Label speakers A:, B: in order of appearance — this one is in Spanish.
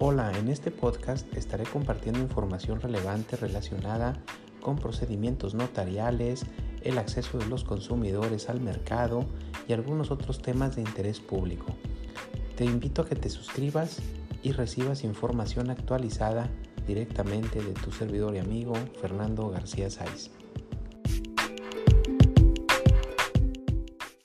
A: Hola, en este podcast estaré compartiendo información relevante relacionada con procedimientos notariales, el acceso de los consumidores al mercado y algunos otros temas de interés público. Te invito a que te suscribas y recibas información actualizada directamente de tu servidor y amigo Fernando García Sáiz.